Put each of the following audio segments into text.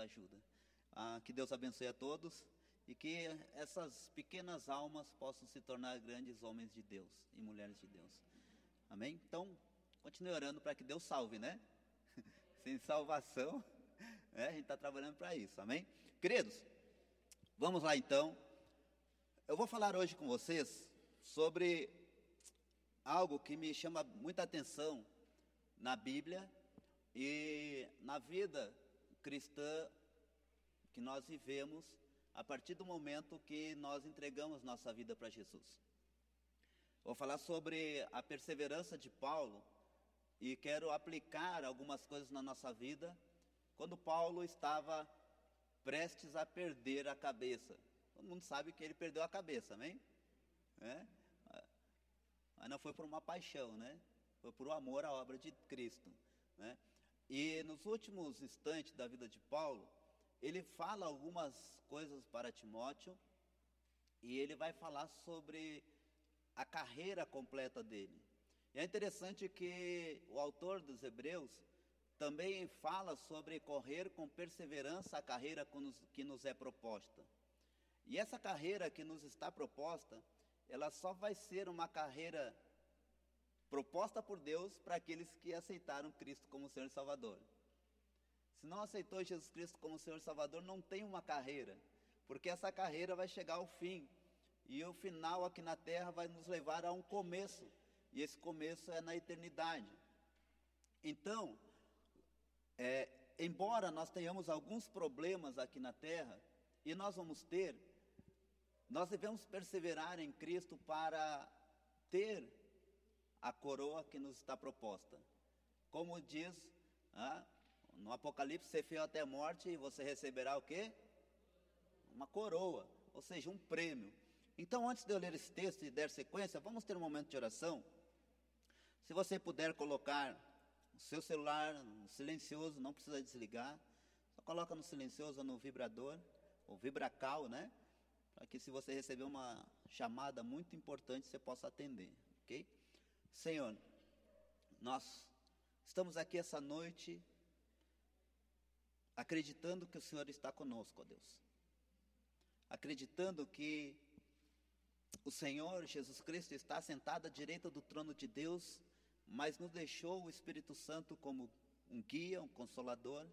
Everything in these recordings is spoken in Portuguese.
ajuda. Ah, que Deus abençoe a todos e que essas pequenas almas possam se tornar grandes homens de Deus e mulheres de Deus. Amém? Então, continue orando para que Deus salve, né? Sem salvação, né? a gente está trabalhando para isso. Amém? Queridos, vamos lá então. Eu vou falar hoje com vocês sobre algo que me chama muita atenção na Bíblia e na vida cristã que nós vivemos a partir do momento que nós entregamos nossa vida para Jesus. Vou falar sobre a perseverança de Paulo e quero aplicar algumas coisas na nossa vida quando Paulo estava prestes a perder a cabeça. Todo mundo sabe que ele perdeu a cabeça, amém? É? Mas não foi por uma paixão, né? Foi por amor à obra de Cristo, né? E nos últimos instantes da vida de Paulo, ele fala algumas coisas para Timóteo e ele vai falar sobre a carreira completa dele. E é interessante que o autor dos Hebreus também fala sobre correr com perseverança a carreira que nos é proposta. E essa carreira que nos está proposta, ela só vai ser uma carreira proposta por Deus para aqueles que aceitaram Cristo como Senhor e Salvador. Se não aceitou Jesus Cristo como Senhor e Salvador, não tem uma carreira, porque essa carreira vai chegar ao fim. E o final aqui na terra vai nos levar a um começo, e esse começo é na eternidade. Então, é, embora nós tenhamos alguns problemas aqui na terra, e nós vamos ter, nós devemos perseverar em Cristo para ter a coroa que nos está proposta. Como diz ah, no Apocalipse, ser fiel até a morte e você receberá o quê? Uma coroa, ou seja, um prêmio. Então, antes de eu ler esse texto e der sequência, vamos ter um momento de oração. Se você puder colocar o seu celular no silencioso, não precisa desligar, só coloca no silencioso no vibrador, ou vibracal, né? Para que se você receber uma chamada muito importante, você possa atender, ok? Senhor, nós estamos aqui essa noite acreditando que o Senhor está conosco, ó Deus. Acreditando que o Senhor Jesus Cristo está sentado à direita do trono de Deus, mas nos deixou o Espírito Santo como um guia, um consolador.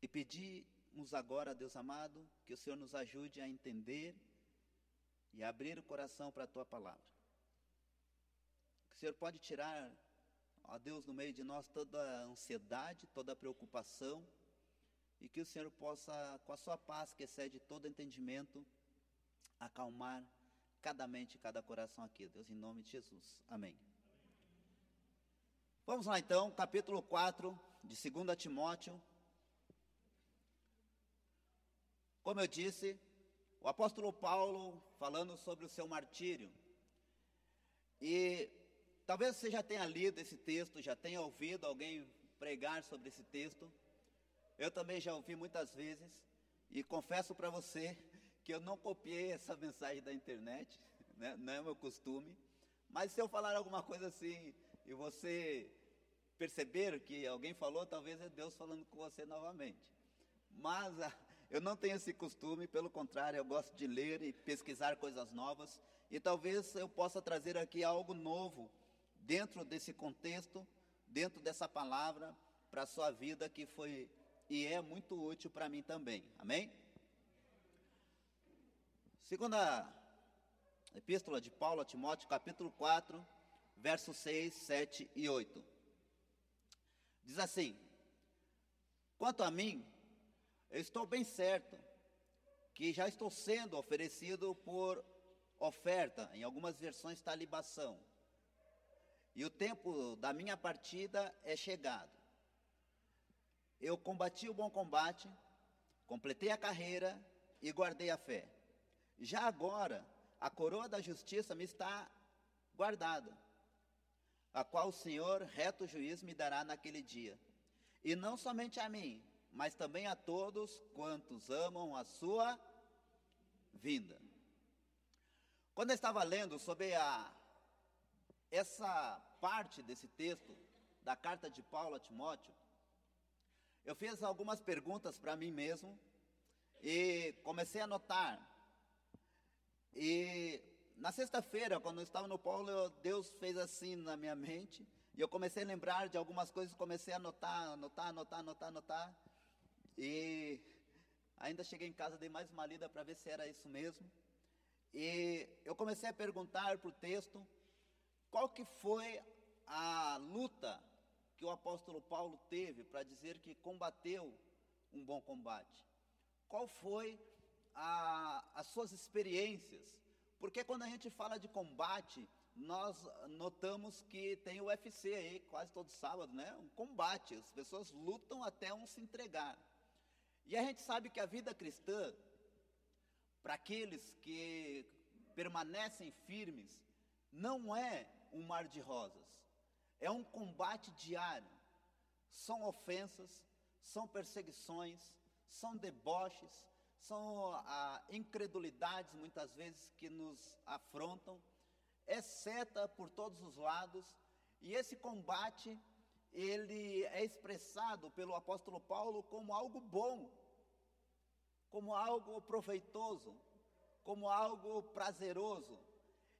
E pedimos agora, Deus amado, que o Senhor nos ajude a entender e a abrir o coração para a tua palavra. Senhor pode tirar, ó Deus, no meio de nós toda a ansiedade, toda a preocupação, e que o Senhor possa, com a sua paz que excede todo entendimento, acalmar cada mente cada coração aqui, Deus, em nome de Jesus. Amém. Vamos lá então, capítulo 4 de 2 Timóteo. Como eu disse, o apóstolo Paulo falando sobre o seu martírio. E Talvez você já tenha lido esse texto, já tenha ouvido alguém pregar sobre esse texto. Eu também já ouvi muitas vezes e confesso para você que eu não copiei essa mensagem da internet, né? não é meu costume. Mas se eu falar alguma coisa assim e você perceber que alguém falou, talvez é Deus falando com você novamente. Mas ah, eu não tenho esse costume, pelo contrário, eu gosto de ler e pesquisar coisas novas. E talvez eu possa trazer aqui algo novo dentro desse contexto, dentro dessa palavra, para a sua vida que foi e é muito útil para mim também. Amém? Segunda Epístola de Paulo a Timóteo, capítulo 4, versos 6, 7 e 8. Diz assim: Quanto a mim, eu estou bem certo que já estou sendo oferecido por oferta, em algumas versões está libação e o tempo da minha partida é chegado. Eu combati o bom combate, completei a carreira e guardei a fé. Já agora, a coroa da justiça me está guardada, a qual o Senhor, reto juiz, me dará naquele dia. E não somente a mim, mas também a todos quantos amam a sua vinda. Quando eu estava lendo sobre a essa parte desse texto da carta de Paulo a Timóteo, eu fiz algumas perguntas para mim mesmo e comecei a anotar. E na sexta-feira, quando eu estava no polo, Deus fez assim na minha mente. E eu comecei a lembrar de algumas coisas, comecei a anotar, anotar, anotar, anotar, anotar. E ainda cheguei em casa, dei mais uma lida para ver se era isso mesmo. E eu comecei a perguntar para o texto qual que foi a luta que o apóstolo Paulo teve para dizer que combateu um bom combate. Qual foi a, as suas experiências? Porque quando a gente fala de combate, nós notamos que tem o UFC aí, quase todo sábado, né? Um combate, as pessoas lutam até um se entregar. E a gente sabe que a vida cristã, para aqueles que permanecem firmes, não é um mar de rosas, é um combate diário. São ofensas, são perseguições, são deboches, são ah, incredulidades muitas vezes que nos afrontam, é seta por todos os lados, e esse combate ele é expressado pelo apóstolo Paulo como algo bom, como algo proveitoso, como algo prazeroso.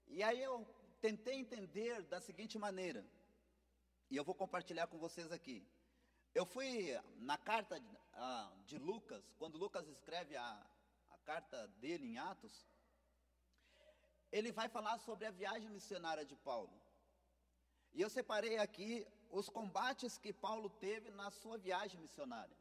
E aí eu tentei entender da seguinte maneira, e eu vou compartilhar com vocês aqui. Eu fui na carta de, de Lucas, quando Lucas escreve a, a carta dele em Atos, ele vai falar sobre a viagem missionária de Paulo. E eu separei aqui os combates que Paulo teve na sua viagem missionária,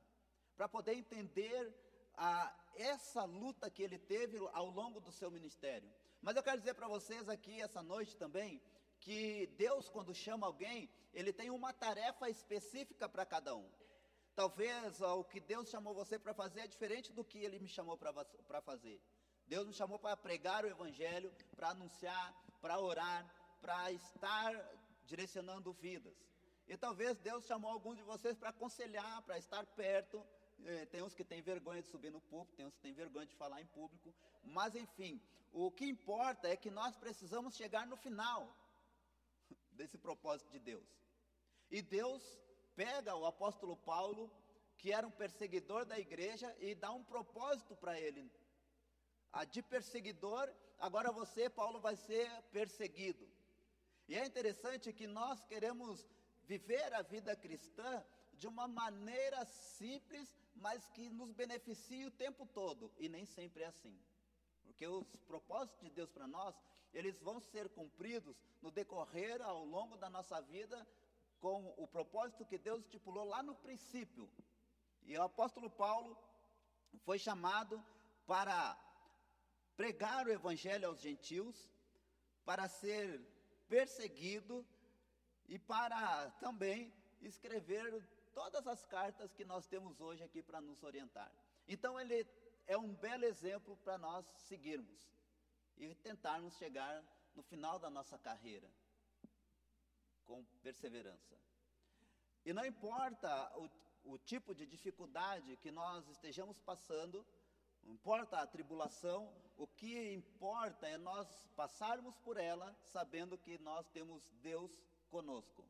para poder entender a, essa luta que ele teve ao longo do seu ministério. Mas eu quero dizer para vocês aqui essa noite também, que Deus, quando chama alguém, ele tem uma tarefa específica para cada um. Talvez ó, o que Deus chamou você para fazer é diferente do que ele me chamou para fazer. Deus me chamou para pregar o Evangelho, para anunciar, para orar, para estar direcionando vidas. E talvez Deus chamou alguns de vocês para aconselhar, para estar perto. É, tem uns que têm vergonha de subir no público, tem uns que têm vergonha de falar em público. Mas enfim, o que importa é que nós precisamos chegar no final desse propósito de Deus. E Deus pega o apóstolo Paulo, que era um perseguidor da igreja, e dá um propósito para ele. A de perseguidor, agora você, Paulo, vai ser perseguido. E é interessante que nós queremos viver a vida cristã de uma maneira simples, mas que nos beneficie o tempo todo, e nem sempre é assim. Porque os propósitos de Deus para nós, eles vão ser cumpridos no decorrer ao longo da nossa vida com o propósito que Deus estipulou lá no princípio. E o apóstolo Paulo foi chamado para pregar o evangelho aos gentios, para ser perseguido e para também escrever todas as cartas que nós temos hoje aqui para nos orientar. Então ele é um belo exemplo para nós seguirmos e tentarmos chegar no final da nossa carreira com perseverança. E não importa o, o tipo de dificuldade que nós estejamos passando, não importa a tribulação, o que importa é nós passarmos por ela sabendo que nós temos Deus conosco.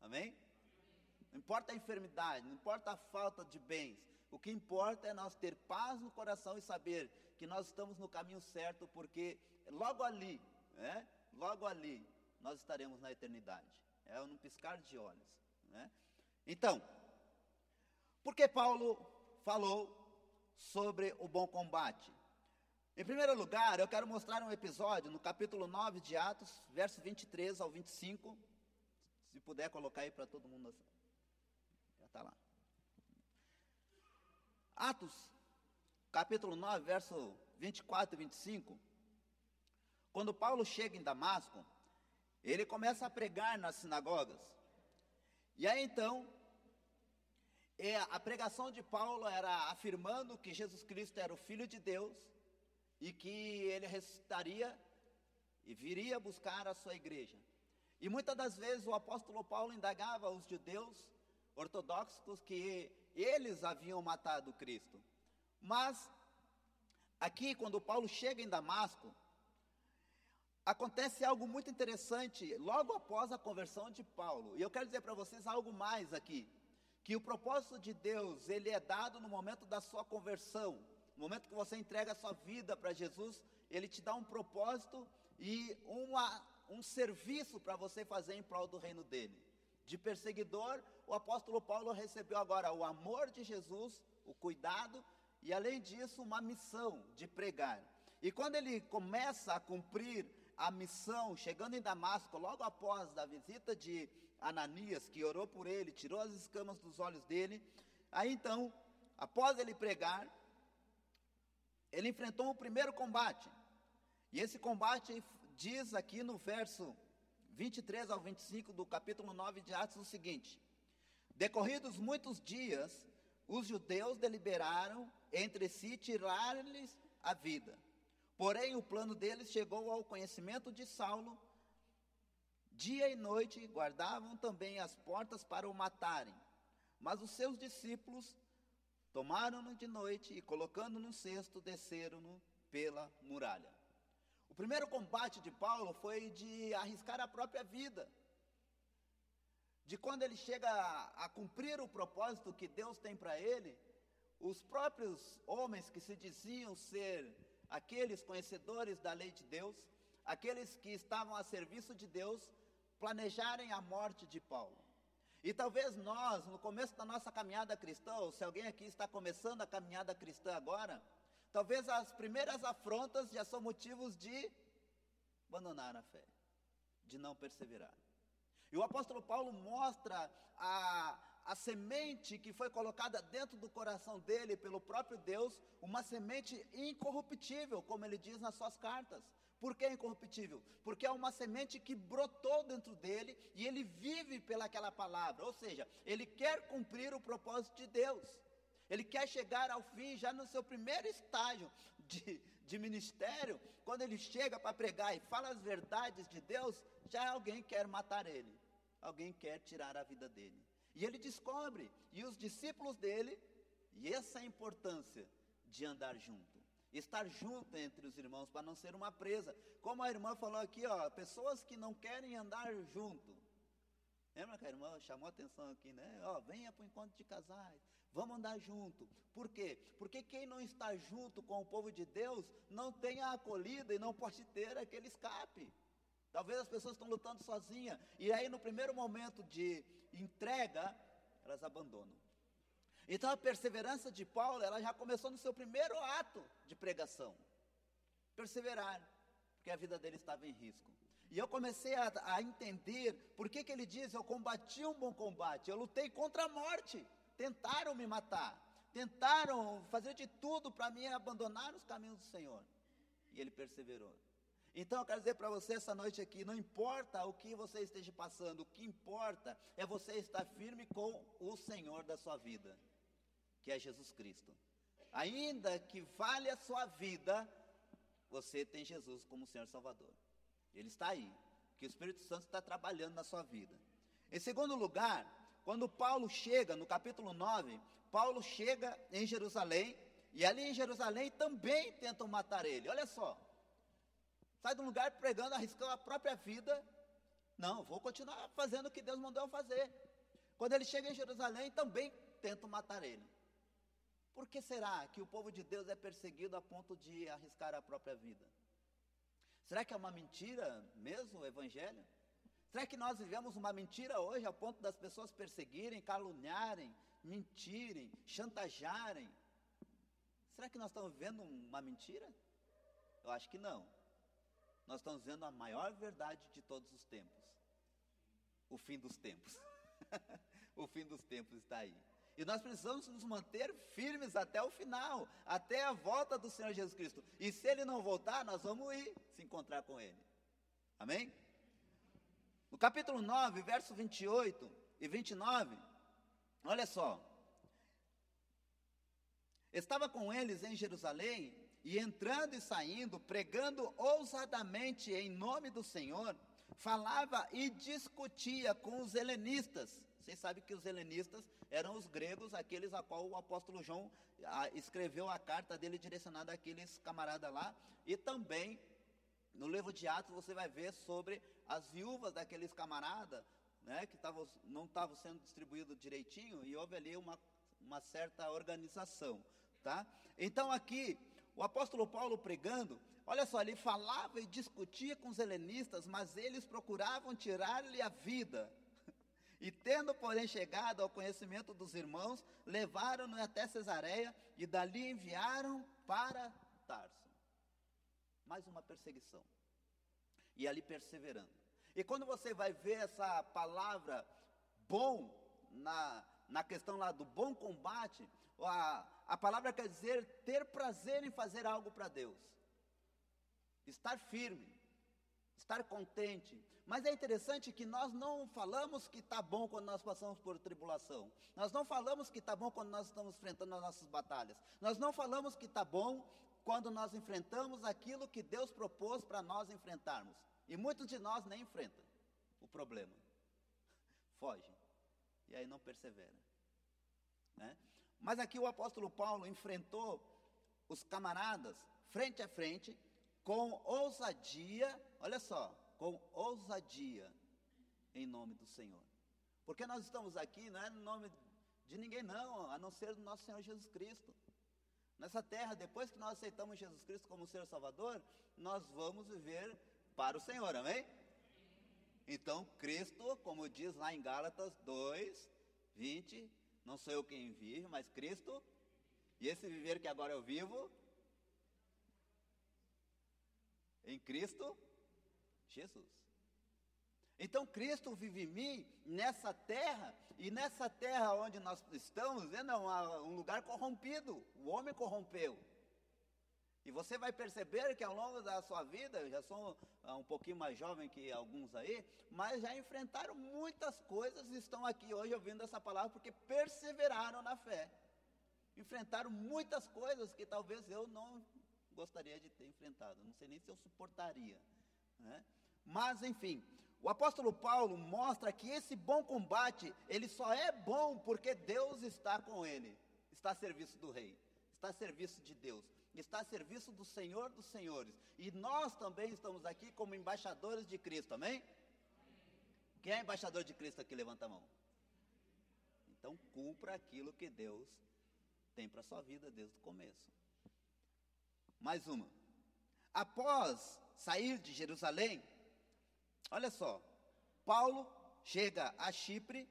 Amém? Não importa a enfermidade, não importa a falta de bens, o que importa é nós ter paz no coração e saber que nós estamos no caminho certo, porque logo ali, né, logo ali, nós estaremos na eternidade. É um piscar de olhos. Né? Então, por que Paulo falou sobre o bom combate? Em primeiro lugar, eu quero mostrar um episódio no capítulo 9 de Atos, versos 23 ao 25. Se puder colocar aí para todo mundo. Está lá. Atos, capítulo 9, verso 24 e 25. Quando Paulo chega em Damasco, ele começa a pregar nas sinagogas. E aí então, é, a pregação de Paulo era afirmando que Jesus Cristo era o Filho de Deus e que ele ressuscitaria e viria buscar a sua igreja. E muitas das vezes o apóstolo Paulo indagava os judeus ortodoxos que eles haviam matado Cristo. Mas, aqui, quando Paulo chega em Damasco, acontece algo muito interessante logo após a conversão de Paulo. E eu quero dizer para vocês algo mais aqui. que o propósito de Deus, ele é dado no momento da sua conversão, no momento que você entrega a sua vida para Jesus, ele te dá um propósito e uma, um serviço para você fazer em prol do reino dele. De perseguidor, o apóstolo Paulo recebeu agora o amor de Jesus, o cuidado e, além disso, uma missão de pregar. E quando ele começa a cumprir a missão, chegando em Damasco, logo após a visita de Ananias, que orou por ele, tirou as escamas dos olhos dele, aí então, após ele pregar, ele enfrentou o primeiro combate. E esse combate diz aqui no verso 23 ao 25 do capítulo 9 de Atos o seguinte: Decorridos muitos dias, os judeus deliberaram entre si tirar-lhes a vida. Porém, o plano deles chegou ao conhecimento de Saulo. Dia e noite guardavam também as portas para o matarem. Mas os seus discípulos tomaram-no de noite e, colocando no cesto, desceram-no pela muralha. Primeiro combate de Paulo foi de arriscar a própria vida. De quando ele chega a, a cumprir o propósito que Deus tem para ele, os próprios homens que se diziam ser aqueles conhecedores da lei de Deus, aqueles que estavam a serviço de Deus, planejarem a morte de Paulo. E talvez nós, no começo da nossa caminhada cristã, ou se alguém aqui está começando a caminhada cristã agora, talvez as primeiras afrontas já são motivos de abandonar a fé, de não perseverar. E o apóstolo Paulo mostra a, a semente que foi colocada dentro do coração dele pelo próprio Deus, uma semente incorruptível, como ele diz nas suas cartas. Por que incorruptível? Porque é uma semente que brotou dentro dele e ele vive pelaquela palavra, ou seja, ele quer cumprir o propósito de Deus. Ele quer chegar ao fim, já no seu primeiro estágio de, de ministério, quando ele chega para pregar e fala as verdades de Deus, já alguém quer matar ele, alguém quer tirar a vida dele. E ele descobre, e os discípulos dele, e essa é a importância de andar junto. Estar junto entre os irmãos para não ser uma presa. Como a irmã falou aqui, ó, pessoas que não querem andar junto. Lembra que a irmã chamou atenção aqui, né? Ó, venha para o encontro de casais, vamos andar junto. Por quê? Porque quem não está junto com o povo de Deus não tem a acolhida e não pode ter aquele escape. Talvez as pessoas estão lutando sozinhas. E aí, no primeiro momento de entrega, elas abandonam. Então, a perseverança de Paulo, ela já começou no seu primeiro ato de pregação. Perseverar, porque a vida dele estava em risco. E eu comecei a, a entender por que, que ele diz: Eu combati um bom combate, eu lutei contra a morte. Tentaram me matar, tentaram fazer de tudo para me abandonar os caminhos do Senhor. E ele perseverou. Então eu quero dizer para você essa noite aqui: não importa o que você esteja passando, o que importa é você estar firme com o Senhor da sua vida, que é Jesus Cristo. Ainda que vale a sua vida, você tem Jesus como Senhor Salvador. Ele está aí, que o Espírito Santo está trabalhando na sua vida. Em segundo lugar, quando Paulo chega, no capítulo 9, Paulo chega em Jerusalém, e ali em Jerusalém também tentam matar ele. Olha só, sai de um lugar pregando, arriscando a própria vida. Não, vou continuar fazendo o que Deus mandou eu fazer. Quando ele chega em Jerusalém, também tentam matar ele. Por que será que o povo de Deus é perseguido a ponto de arriscar a própria vida? Será que é uma mentira mesmo o Evangelho? Será que nós vivemos uma mentira hoje a ponto das pessoas perseguirem, caluniarem, mentirem, chantagearem? Será que nós estamos vivendo uma mentira? Eu acho que não nós estamos vendo a maior verdade de todos os tempos. O fim dos tempos. o fim dos tempos está aí. E nós precisamos nos manter firmes até o final, até a volta do Senhor Jesus Cristo. E se ele não voltar, nós vamos ir se encontrar com ele. Amém? No capítulo 9, verso 28 e 29, olha só. Estava com eles em Jerusalém e entrando e saindo, pregando ousadamente em nome do Senhor, falava e discutia com os helenistas. Vocês sabem que os helenistas eram os gregos, aqueles a qual o apóstolo João a, escreveu a carta dele direcionada àqueles camaradas lá, e também no livro de Atos você vai ver sobre as viúvas daqueles camaradas, né, que tava, não estavam sendo distribuídos direitinho e houve ali uma, uma certa organização. Tá? Então aqui, o apóstolo Paulo pregando, olha só, ele falava e discutia com os helenistas, mas eles procuravam tirar-lhe a vida. E tendo, porém, chegado ao conhecimento dos irmãos, levaram-no até Cesareia e dali enviaram para Tarso. Mais uma perseguição. E ali perseverando. E quando você vai ver essa palavra bom na, na questão lá do bom combate, a, a palavra quer dizer ter prazer em fazer algo para Deus, estar firme, estar contente. Mas é interessante que nós não falamos que está bom quando nós passamos por tribulação. Nós não falamos que está bom quando nós estamos enfrentando as nossas batalhas. Nós não falamos que está bom quando nós enfrentamos aquilo que Deus propôs para nós enfrentarmos. E muitos de nós nem enfrentam o problema. Foge. E aí não persevera. Né? Mas aqui o apóstolo Paulo enfrentou os camaradas frente a frente com ousadia, olha só, com ousadia em nome do Senhor. Porque nós estamos aqui não é no nome de ninguém não, a não ser do nosso Senhor Jesus Cristo. Nessa terra, depois que nós aceitamos Jesus Cristo como Senhor Salvador, nós vamos viver para o Senhor, amém? Então, Cristo, como diz lá em Gálatas 2, 20, não sou eu quem vive, mas Cristo, e esse viver que agora eu vivo, em Cristo Jesus. Então Cristo vive em mim nessa terra, e nessa terra onde nós estamos, é um lugar corrompido, o homem corrompeu. E você vai perceber que ao longo da sua vida, eu já sou uh, um pouquinho mais jovem que alguns aí, mas já enfrentaram muitas coisas e estão aqui hoje ouvindo essa palavra porque perseveraram na fé. Enfrentaram muitas coisas que talvez eu não gostaria de ter enfrentado, não sei nem se eu suportaria. Né? Mas, enfim, o apóstolo Paulo mostra que esse bom combate, ele só é bom porque Deus está com ele, está a serviço do rei, está a serviço de Deus está a serviço do Senhor dos Senhores. E nós também estamos aqui como embaixadores de Cristo, amém? Quem é embaixador de Cristo aqui? Levanta a mão. Então cumpra aquilo que Deus tem para a sua vida desde o começo. Mais uma. Após sair de Jerusalém, olha só, Paulo chega a Chipre,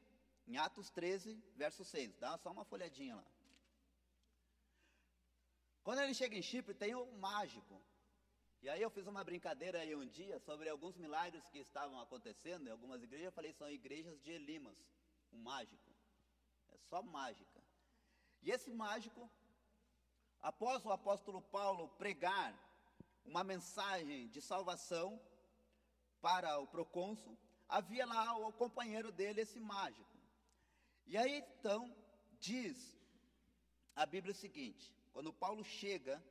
em Atos 13, verso 6. Dá só uma folhadinha lá. Quando ele chega em Chipre, tem um mágico. E aí eu fiz uma brincadeira aí um dia sobre alguns milagres que estavam acontecendo em algumas igrejas. Eu falei, são igrejas de Elimas, um mágico. É só mágica. E esse mágico, após o apóstolo Paulo pregar uma mensagem de salvação para o procônsul, havia lá o companheiro dele, esse mágico. E aí então diz a Bíblia o seguinte: quando Paulo chega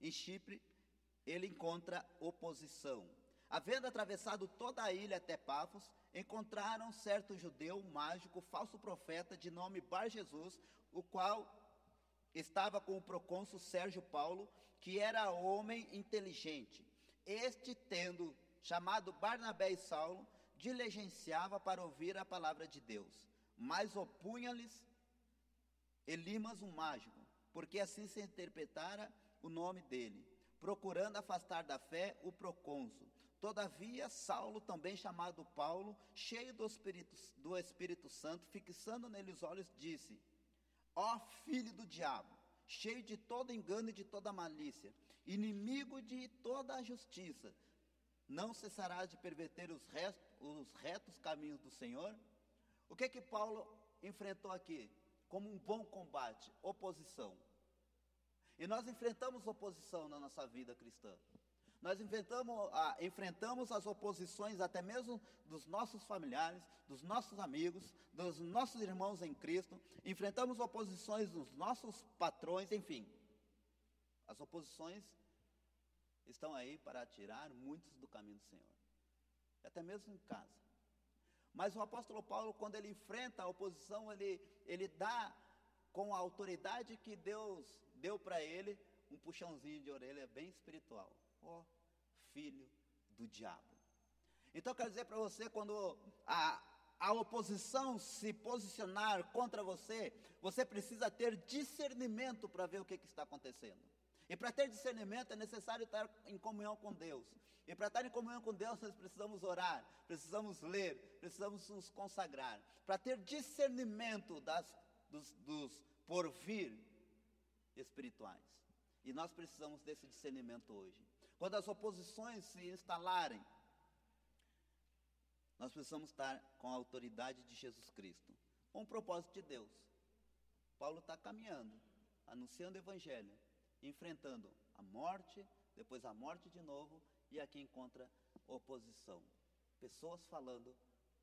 em Chipre, ele encontra oposição. Havendo atravessado toda a ilha até Pafos, encontraram certo judeu mágico, falso profeta, de nome Bar Jesus, o qual estava com o procônsul Sérgio Paulo, que era homem inteligente. Este, tendo chamado Barnabé e Saulo, diligenciava para ouvir a palavra de Deus, mas opunha-lhes Elimas, um mágico, porque assim se interpretara o nome dele, procurando afastar da fé o procônsul. Todavia, Saulo, também chamado Paulo, cheio do Espírito, do Espírito Santo, fixando nele os olhos, disse: Ó filho do diabo, cheio de todo engano e de toda malícia, inimigo de toda a justiça, não cessarás de perverter os, restos, os retos caminhos do Senhor? O que que Paulo enfrentou aqui? Como um bom combate, oposição. E nós enfrentamos oposição na nossa vida cristã. Nós enfrentamos, ah, enfrentamos as oposições até mesmo dos nossos familiares, dos nossos amigos, dos nossos irmãos em Cristo. Enfrentamos oposições dos nossos patrões, enfim. As oposições estão aí para tirar muitos do caminho do Senhor. Até mesmo em casa. Mas o apóstolo Paulo, quando ele enfrenta a oposição, ele, ele dá com a autoridade que Deus deu para ele um puxãozinho de orelha bem espiritual. Ó, oh, filho do diabo. Então quero dizer para você, quando a, a oposição se posicionar contra você, você precisa ter discernimento para ver o que, que está acontecendo. E para ter discernimento é necessário estar em comunhão com Deus. E para estar em comunhão com Deus, nós precisamos orar, precisamos ler, precisamos nos consagrar. Para ter discernimento das, dos, dos porvir espirituais. E nós precisamos desse discernimento hoje. Quando as oposições se instalarem, nós precisamos estar com a autoridade de Jesus Cristo, com o propósito de Deus. Paulo está caminhando, anunciando o Evangelho, enfrentando a morte, depois a morte de novo, e aqui encontra oposição. Pessoas falando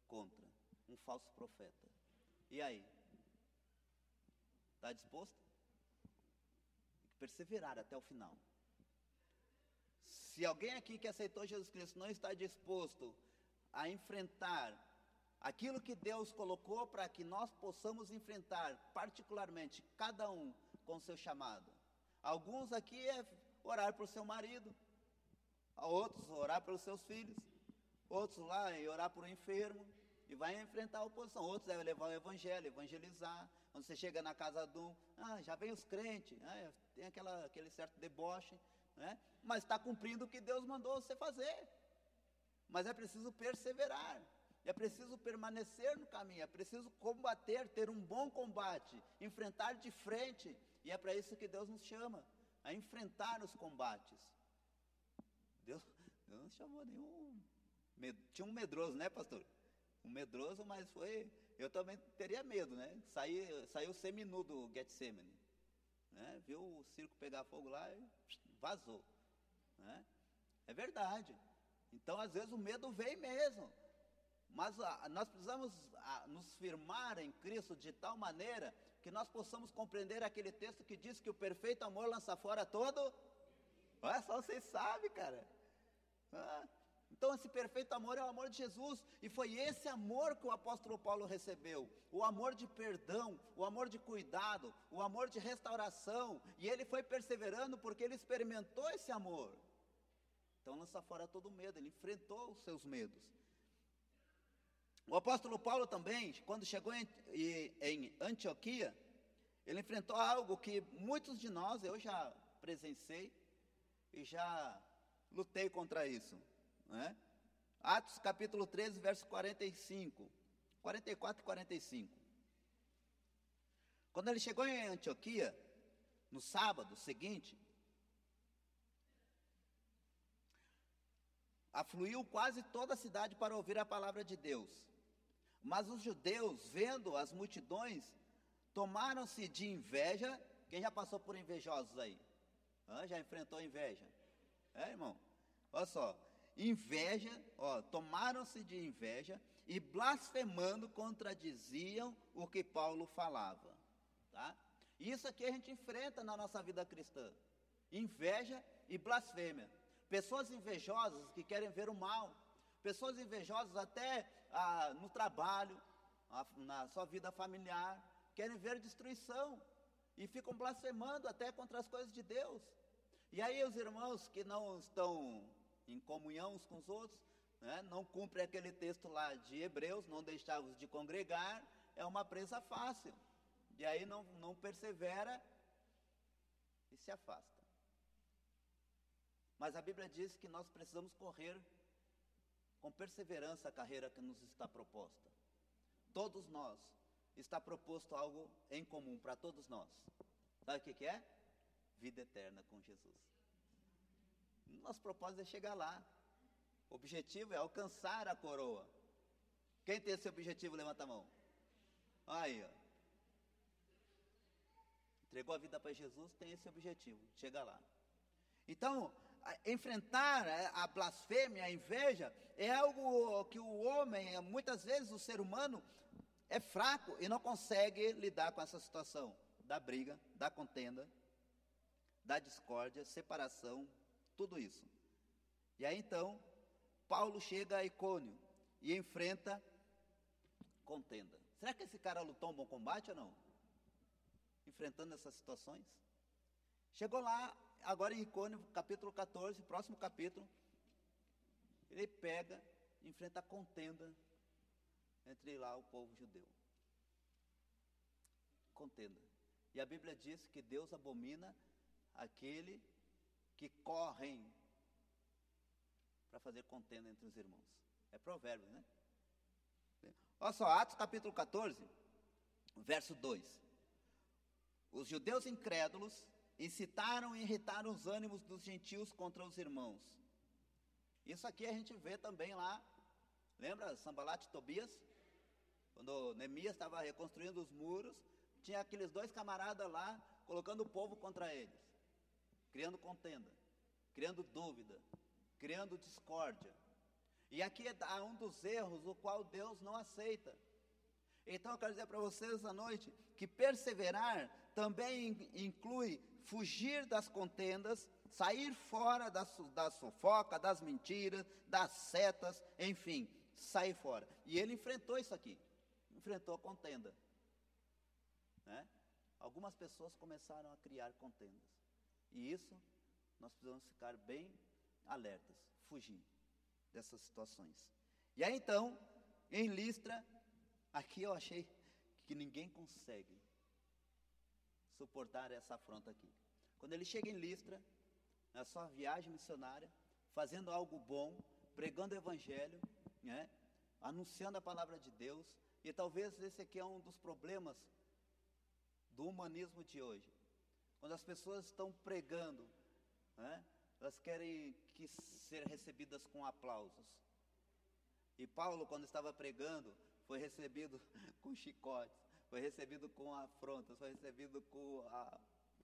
contra um falso profeta. E aí? Está disposto? Perseverar até o final. Se alguém aqui que aceitou Jesus Cristo não está disposto a enfrentar aquilo que Deus colocou para que nós possamos enfrentar, particularmente cada um com seu chamado. Alguns aqui é orar por seu marido, outros orar pelos seus filhos, outros lá e orar por um enfermo e vai enfrentar a oposição. Outros devem levar o evangelho, evangelizar. Quando você chega na casa de um, ah, já vem os crentes, né? tem aquela, aquele certo deboche, né? mas está cumprindo o que Deus mandou você fazer. Mas é preciso perseverar, é preciso permanecer no caminho, é preciso combater, ter um bom combate, enfrentar de frente, e é para isso que Deus nos chama, a enfrentar os combates. Deus, Deus não chamou nenhum. Tinha um medroso, né, pastor? Um medroso, mas foi. Eu também teria medo, né? Saiu, saiu seminu do Getsemane. Né? Viu o circo pegar fogo lá e vazou. Né? É verdade. Então, às vezes, o medo vem mesmo. Mas a, nós precisamos a, nos firmar em Cristo de tal maneira que nós possamos compreender aquele texto que diz que o perfeito amor lança fora todo. Olha só, vocês sabem, cara. Ah, então, esse perfeito amor é o amor de Jesus, e foi esse amor que o apóstolo Paulo recebeu: o amor de perdão, o amor de cuidado, o amor de restauração, e ele foi perseverando porque ele experimentou esse amor. Então lança fora todo medo, ele enfrentou os seus medos. O apóstolo Paulo também, quando chegou em, em Antioquia, ele enfrentou algo que muitos de nós, eu já presenciei e já lutei contra isso. Né? Atos capítulo 13, verso 45, 44 e 45. Quando ele chegou em Antioquia, no sábado seguinte, afluiu quase toda a cidade para ouvir a palavra de Deus. Mas os judeus, vendo as multidões, tomaram-se de inveja. Quem já passou por invejosos aí? Hã? Já enfrentou inveja? É, irmão? Olha só. Inveja, ó, tomaram-se de inveja e blasfemando contradiziam o que Paulo falava. Tá? Isso aqui a gente enfrenta na nossa vida cristã. Inveja e blasfêmia. Pessoas invejosas que querem ver o mal. Pessoas invejosas até ah, no trabalho, na sua vida familiar, querem ver destruição e ficam blasfemando até contra as coisas de Deus. E aí os irmãos que não estão em comunhão uns com os outros, né, não cumprem aquele texto lá de Hebreus, não deixá-los de congregar, é uma presa fácil. E aí não, não persevera e se afasta. Mas a Bíblia diz que nós precisamos correr com perseverança a carreira que nos está proposta. Todos nós está proposto algo em comum para todos nós. Sabe o que, que é? Vida eterna com Jesus. Nosso propósito é chegar lá. O objetivo é alcançar a coroa. Quem tem esse objetivo, levanta a mão. Aí, ó. Entregou a vida para Jesus, tem esse objetivo, chega lá. Então, enfrentar é, a blasfêmia, a inveja, é algo que o homem, muitas vezes o ser humano, é fraco e não consegue lidar com essa situação da briga, da contenda, da discórdia, separação, tudo isso. E aí então, Paulo chega a Icônio e enfrenta contenda. Será que esse cara lutou um bom combate ou não? Enfrentando essas situações? Chegou lá, agora em Icônio, capítulo 14, próximo capítulo, ele pega, enfrenta a contenda entre lá o povo judeu. Contenda. E a Bíblia diz que Deus abomina aquele que correm para fazer contenda entre os irmãos. É provérbio, né? Olha só, Atos capítulo 14, verso 2. Os judeus incrédulos incitaram e irritaram os ânimos dos gentios contra os irmãos. Isso aqui a gente vê também lá, lembra Sambalat e Tobias? Quando Neemias estava reconstruindo os muros, tinha aqueles dois camaradas lá colocando o povo contra eles, criando contenda, criando dúvida, criando discórdia. E aqui há um dos erros o qual Deus não aceita. Então eu quero dizer para vocês essa noite que perseverar também inclui fugir das contendas, sair fora da, da fofoca, das mentiras, das setas, enfim, sair fora. E ele enfrentou isso aqui, enfrentou a contenda. Né? Algumas pessoas começaram a criar contendas. E isso nós precisamos ficar bem alertas, fugir dessas situações. E aí então, em Listra, aqui eu achei que ninguém consegue suportar essa afronta aqui. Quando ele chega em Listra, na sua viagem missionária, fazendo algo bom, pregando o evangelho, né, anunciando a palavra de Deus, e talvez esse aqui é um dos problemas do humanismo de hoje. Quando as pessoas estão pregando, né, elas querem que ser recebidas com aplausos. E Paulo, quando estava pregando, foi recebido com chicotes, foi recebido com afrontas, foi recebido com a,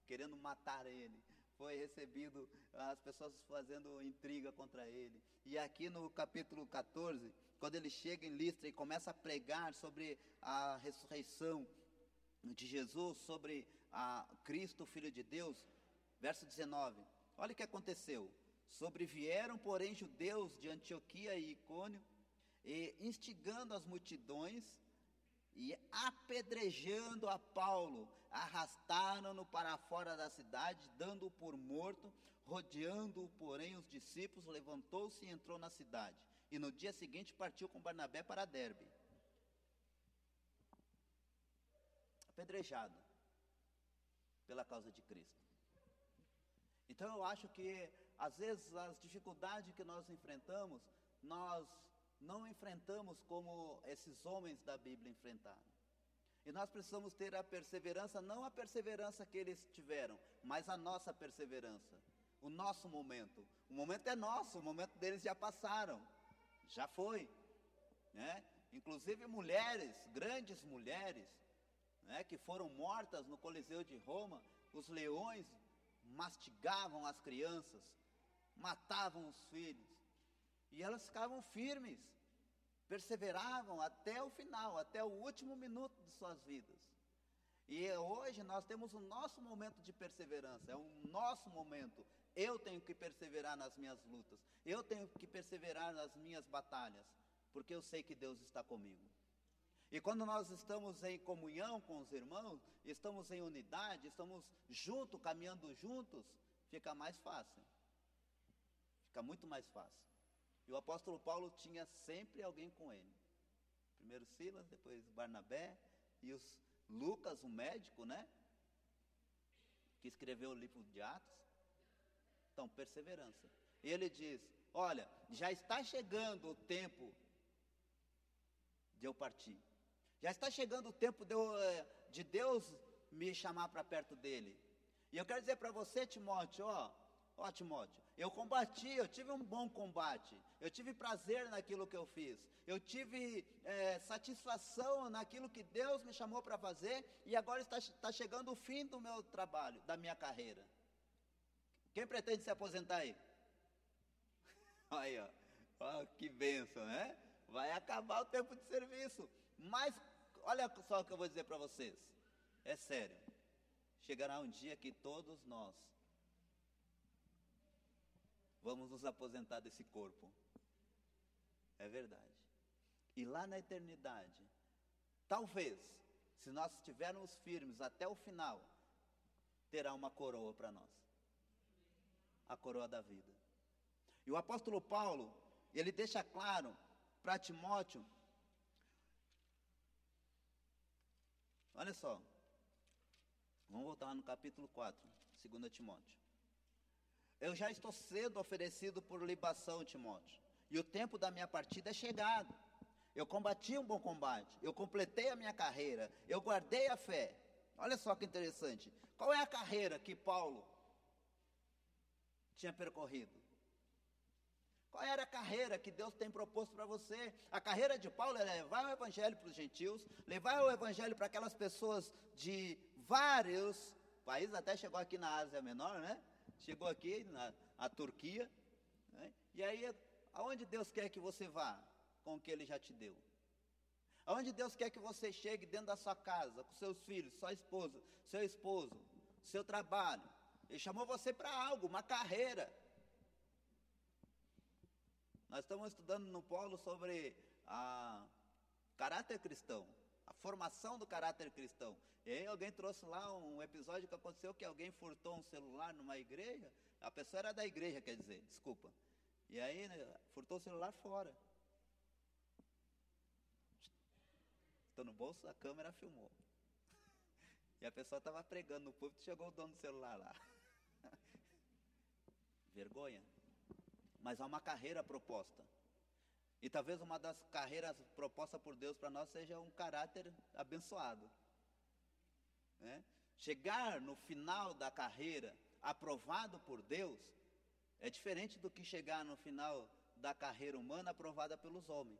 querendo matar ele, foi recebido as pessoas fazendo intriga contra ele. E aqui no capítulo 14, quando ele chega em Listra e começa a pregar sobre a ressurreição de Jesus, sobre a Cristo, Filho de Deus, verso 19. Olha o que aconteceu. Sobrevieram, porém, judeus de Antioquia e Icônio, e instigando as multidões e apedrejando a Paulo, arrastaram-no para fora da cidade, dando-o por morto, rodeando-o, porém, os discípulos, levantou-se e entrou na cidade. E no dia seguinte partiu com Barnabé para Derbe. Apedrejado pela causa de Cristo. Então eu acho que às vezes as dificuldades que nós enfrentamos, nós não enfrentamos como esses homens da Bíblia enfrentaram. E nós precisamos ter a perseverança, não a perseverança que eles tiveram, mas a nossa perseverança, o nosso momento. O momento é nosso, o momento deles já passaram, já foi. Né? Inclusive mulheres, grandes mulheres, né, que foram mortas no Coliseu de Roma, os leões mastigavam as crianças, matavam os filhos. E elas ficavam firmes, perseveravam até o final, até o último minuto de suas vidas. E hoje nós temos o nosso momento de perseverança, é o nosso momento. Eu tenho que perseverar nas minhas lutas, eu tenho que perseverar nas minhas batalhas, porque eu sei que Deus está comigo. E quando nós estamos em comunhão com os irmãos, estamos em unidade, estamos juntos, caminhando juntos, fica mais fácil. Fica muito mais fácil. E o apóstolo Paulo tinha sempre alguém com ele. Primeiro Silas, depois Barnabé e os Lucas, o médico, né? Que escreveu o livro de Atos. Então, perseverança. Ele diz: Olha, já está chegando o tempo de eu partir. Já está chegando o tempo de, eu, eh, de Deus me chamar para perto dele. E eu quero dizer para você, Timóteo, ó, ó Timóteo, eu combati, eu tive um bom combate, eu tive prazer naquilo que eu fiz, eu tive é, satisfação naquilo que Deus me chamou para fazer, e agora está, está chegando o fim do meu trabalho, da minha carreira. Quem pretende se aposentar aí? Aí, ó, ó que benção, né? Vai acabar o tempo de serviço. Mas olha só o que eu vou dizer para vocês. É sério. Chegará um dia que todos nós vamos nos aposentar desse corpo. É verdade. E lá na eternidade, talvez, se nós estivermos firmes até o final, terá uma coroa para nós. A coroa da vida. E o apóstolo Paulo, ele deixa claro para Timóteo Olha só. Vamos voltar no capítulo 4, 2 Timóteo. Eu já estou sendo oferecido por libação, Timóteo, e o tempo da minha partida é chegado. Eu combati um bom combate, eu completei a minha carreira, eu guardei a fé. Olha só que interessante. Qual é a carreira que Paulo tinha percorrido? Qual era a carreira que Deus tem proposto para você? A carreira de Paulo era levar o evangelho para os gentios, levar o evangelho para aquelas pessoas de vários países, até chegou aqui na Ásia Menor, né? Chegou aqui na a Turquia. Né? E aí, aonde Deus quer que você vá com o que Ele já te deu? Aonde Deus quer que você chegue dentro da sua casa, com seus filhos, sua esposa, seu esposo, seu trabalho. Ele chamou você para algo, uma carreira. Nós estamos estudando no polo sobre a caráter cristão, a formação do caráter cristão. E aí alguém trouxe lá um episódio que aconteceu que alguém furtou um celular numa igreja. A pessoa era da igreja, quer dizer, desculpa. E aí né, furtou o celular fora. Estou no bolso, a câmera filmou. E a pessoa estava pregando no púlpito, chegou o dono do celular lá. Vergonha mas há uma carreira proposta. E talvez uma das carreiras propostas por Deus para nós seja um caráter abençoado. Né? Chegar no final da carreira aprovado por Deus é diferente do que chegar no final da carreira humana aprovada pelos homens.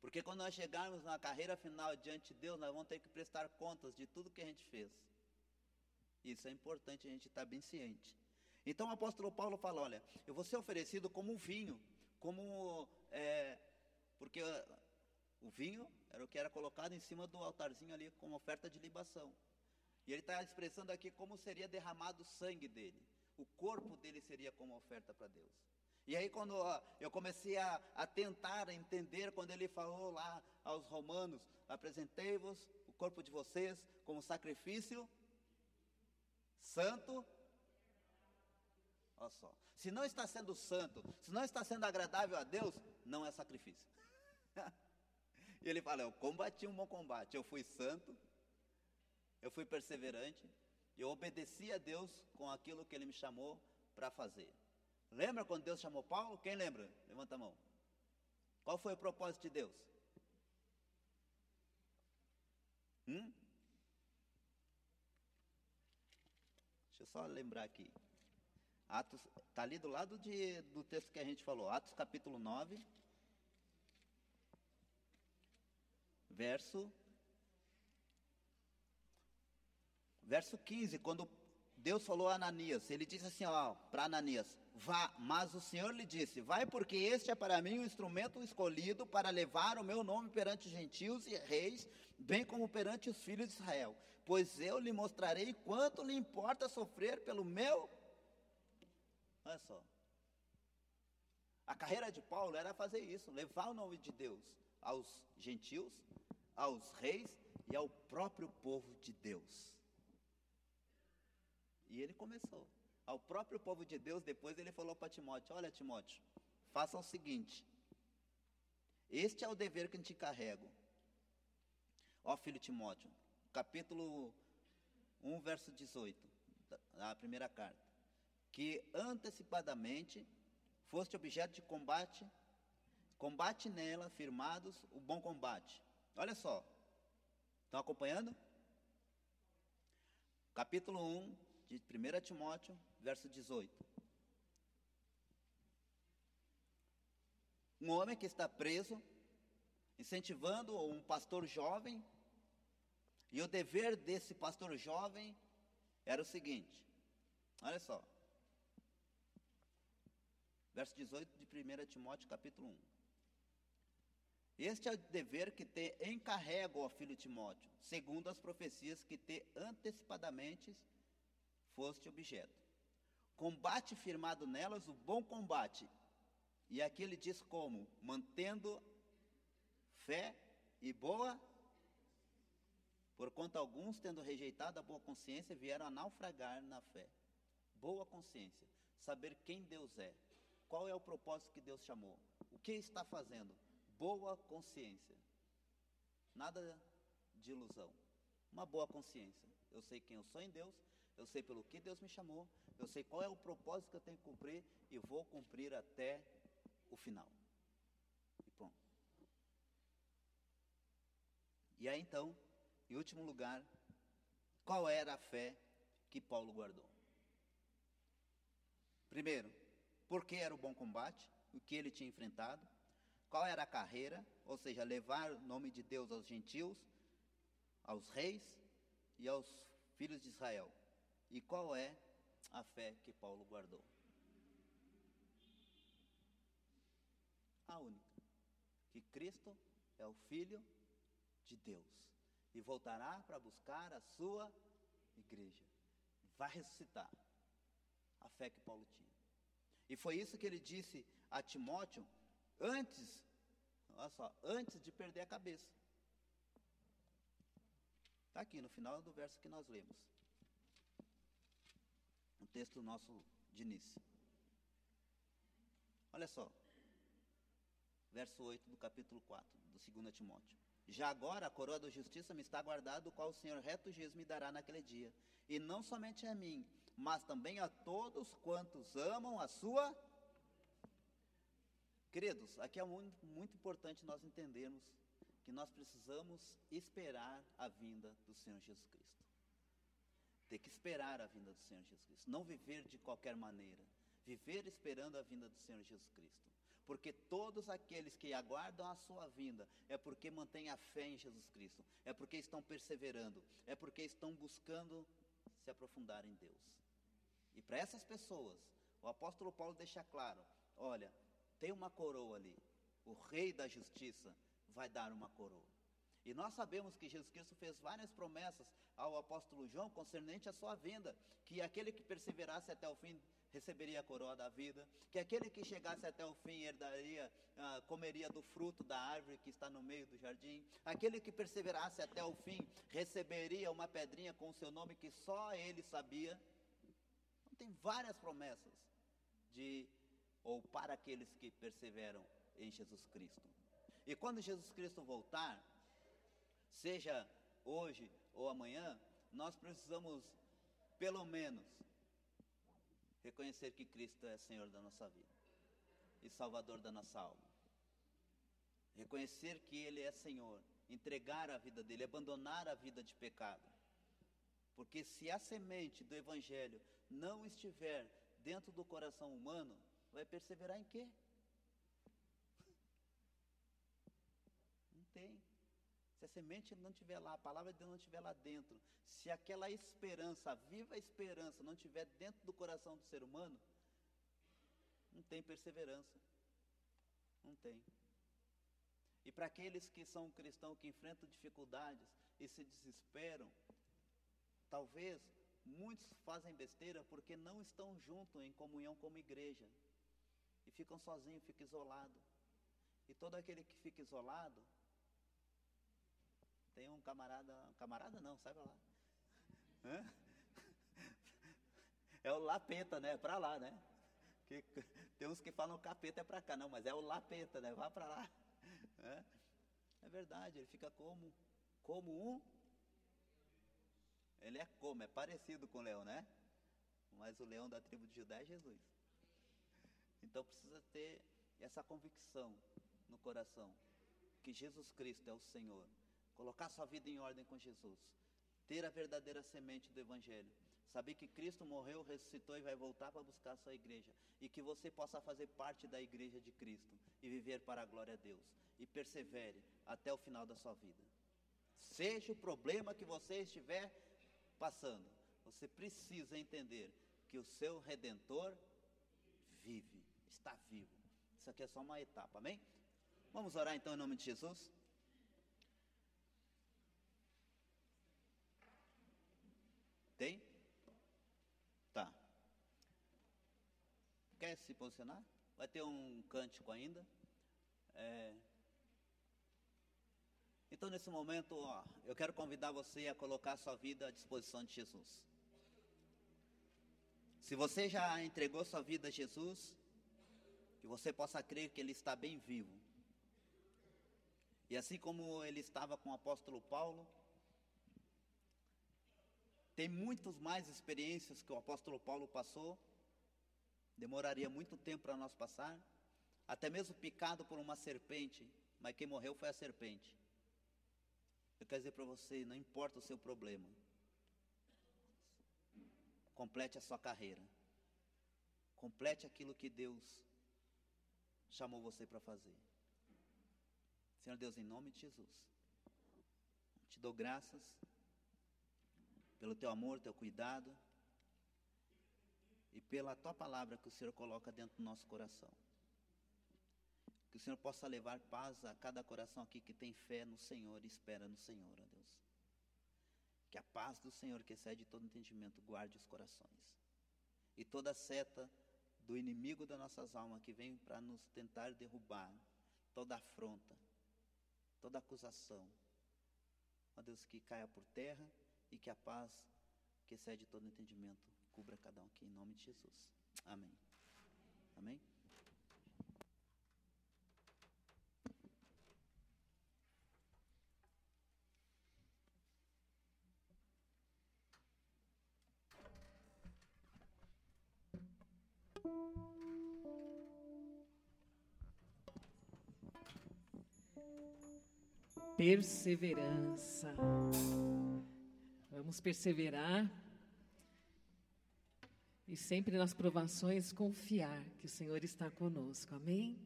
Porque quando nós chegarmos na carreira final diante de Deus, nós vamos ter que prestar contas de tudo que a gente fez. Isso é importante a gente estar bem ciente. Então o apóstolo Paulo fala: olha, eu vou ser oferecido como um vinho, como. É, porque o vinho era o que era colocado em cima do altarzinho ali como oferta de libação. E ele está expressando aqui como seria derramado o sangue dele. O corpo dele seria como oferta para Deus. E aí, quando eu comecei a, a tentar entender, quando ele falou lá aos romanos: apresentei-vos o corpo de vocês como sacrifício santo Olha só. Se não está sendo santo, se não está sendo agradável a Deus, não é sacrifício. e ele fala: Eu combati um bom combate. Eu fui santo, eu fui perseverante, eu obedeci a Deus com aquilo que ele me chamou para fazer. Lembra quando Deus chamou Paulo? Quem lembra? Levanta a mão. Qual foi o propósito de Deus? Hum? Deixa eu só lembrar aqui. Atos, está ali do lado de, do texto que a gente falou, Atos capítulo 9, verso, verso 15, quando Deus falou a Ananias, ele disse assim, para Ananias, vá, mas o Senhor lhe disse, vai porque este é para mim o instrumento escolhido para levar o meu nome perante gentios e reis, bem como perante os filhos de Israel, pois eu lhe mostrarei quanto lhe importa sofrer pelo meu Olha só. A carreira de Paulo era fazer isso, levar o nome de Deus aos gentios, aos reis e ao próprio povo de Deus. E ele começou. Ao próprio povo de Deus, depois ele falou para Timóteo: Olha, Timóteo, faça o seguinte. Este é o dever que te carrego. Ó filho Timóteo, capítulo 1, verso 18, da primeira carta que antecipadamente foste objeto de combate, combate nela, firmados o bom combate. Olha só, estão acompanhando? Capítulo 1 de 1 Timóteo, verso 18. Um homem que está preso, incentivando um pastor jovem, e o dever desse pastor jovem era o seguinte: olha só, verso 18 de 1 Timóteo, capítulo 1. Este é o dever que te encarrego, ó filho Timóteo, segundo as profecias que te antecipadamente foste objeto. Combate firmado nelas o bom combate. E aqui ele diz como? Mantendo fé e boa, porquanto alguns, tendo rejeitado a boa consciência, vieram a naufragar na fé. Boa consciência, saber quem Deus é, qual é o propósito que Deus chamou? O que está fazendo? Boa consciência. Nada de ilusão. uma boa consciência. Eu sei quem eu sou em Deus, eu sei pelo que Deus me chamou, eu sei qual é o propósito que eu tenho que cumprir e vou cumprir até o final. E pronto. E aí então, em último lugar, qual era a fé que Paulo guardou? Primeiro, porque era o bom combate, o que ele tinha enfrentado, qual era a carreira, ou seja, levar o nome de Deus aos gentios, aos reis e aos filhos de Israel. E qual é a fé que Paulo guardou? A única, que Cristo é o Filho de Deus e voltará para buscar a sua igreja. Vai ressuscitar. A fé que Paulo tinha. E foi isso que ele disse a Timóteo antes, olha só, antes de perder a cabeça. Está aqui no final do verso que nós lemos. O texto nosso de início. Olha só. Verso 8 do capítulo 4, do 2 Timóteo. Já agora a coroa da justiça me está guardada, o qual o Senhor reto juiz me dará naquele dia. E não somente a mim, mas também a todos quantos amam a sua. Queridos, aqui é muito, muito importante nós entendermos que nós precisamos esperar a vinda do Senhor Jesus Cristo. Ter que esperar a vinda do Senhor Jesus Cristo. Não viver de qualquer maneira. Viver esperando a vinda do Senhor Jesus Cristo. Porque todos aqueles que aguardam a sua vinda é porque mantêm a fé em Jesus Cristo, é porque estão perseverando, é porque estão buscando se aprofundar em Deus. E para essas pessoas, o apóstolo Paulo deixa claro: olha, tem uma coroa ali, o rei da justiça vai dar uma coroa. E nós sabemos que Jesus Cristo fez várias promessas ao apóstolo João concernente à sua vinda, que aquele que perseverasse até o fim receberia a coroa da vida, que aquele que chegasse até o fim herdaria, ah, comeria do fruto da árvore que está no meio do jardim, aquele que perseverasse até o fim receberia uma pedrinha com o seu nome que só ele sabia. Tem várias promessas de ou para aqueles que perseveram em Jesus Cristo. E quando Jesus Cristo voltar, seja hoje ou amanhã, nós precisamos pelo menos reconhecer que Cristo é Senhor da nossa vida e Salvador da nossa alma. Reconhecer que Ele é Senhor, entregar a vida dele, abandonar a vida de pecado. Porque se a semente do Evangelho não estiver dentro do coração humano, vai perseverar em quê? Não tem. Se a semente não estiver lá, a palavra de Deus não estiver lá dentro, se aquela esperança, a viva esperança, não estiver dentro do coração do ser humano, não tem perseverança. Não tem. E para aqueles que são cristãos que enfrentam dificuldades e se desesperam, talvez muitos fazem besteira porque não estão juntos em comunhão como igreja. E ficam sozinhos, ficam isolados. E todo aquele que fica isolado, tem um camarada, camarada não, pra lá. É o lapeta, né? É pra lá, né? Que, tem uns que falam capeta é pra cá, não, mas é o lapeta, né? Vá pra lá. É verdade, ele fica como, como um. Ele é como, é parecido com o leão, né? Mas o leão da tribo de Judá é Jesus. Então precisa ter essa convicção no coração que Jesus Cristo é o Senhor colocar sua vida em ordem com Jesus, ter a verdadeira semente do Evangelho, saber que Cristo morreu, ressuscitou e vai voltar para buscar a sua igreja, e que você possa fazer parte da igreja de Cristo e viver para a glória a Deus, e persevere até o final da sua vida. Seja o problema que você estiver passando, você precisa entender que o seu redentor vive, está vivo. Isso aqui é só uma etapa, amém? Vamos orar então em nome de Jesus? Tem? Tá. Quer se posicionar? Vai ter um cântico ainda. É... Então, nesse momento, ó, eu quero convidar você a colocar sua vida à disposição de Jesus. Se você já entregou sua vida a Jesus, que você possa crer que Ele está bem vivo. E assim como Ele estava com o apóstolo Paulo, tem muitas mais experiências que o apóstolo Paulo passou, demoraria muito tempo para nós passar, até mesmo picado por uma serpente, mas quem morreu foi a serpente. Eu quero dizer para você, não importa o seu problema, complete a sua carreira, complete aquilo que Deus chamou você para fazer. Senhor Deus, em nome de Jesus, te dou graças pelo teu amor, teu cuidado e pela tua palavra que o Senhor coloca dentro do nosso coração. Que o Senhor possa levar paz a cada coração aqui que tem fé no Senhor e espera no Senhor, ó Deus. Que a paz do Senhor, que excede todo entendimento, guarde os corações. E toda seta do inimigo das nossas almas que vem para nos tentar derrubar, toda afronta, toda acusação, ó Deus, que caia por terra e que a paz, que excede todo entendimento, cubra cada um aqui, em nome de Jesus. Amém. Amém. Perseverança. Vamos perseverar e sempre nas provações confiar que o Senhor está conosco. Amém?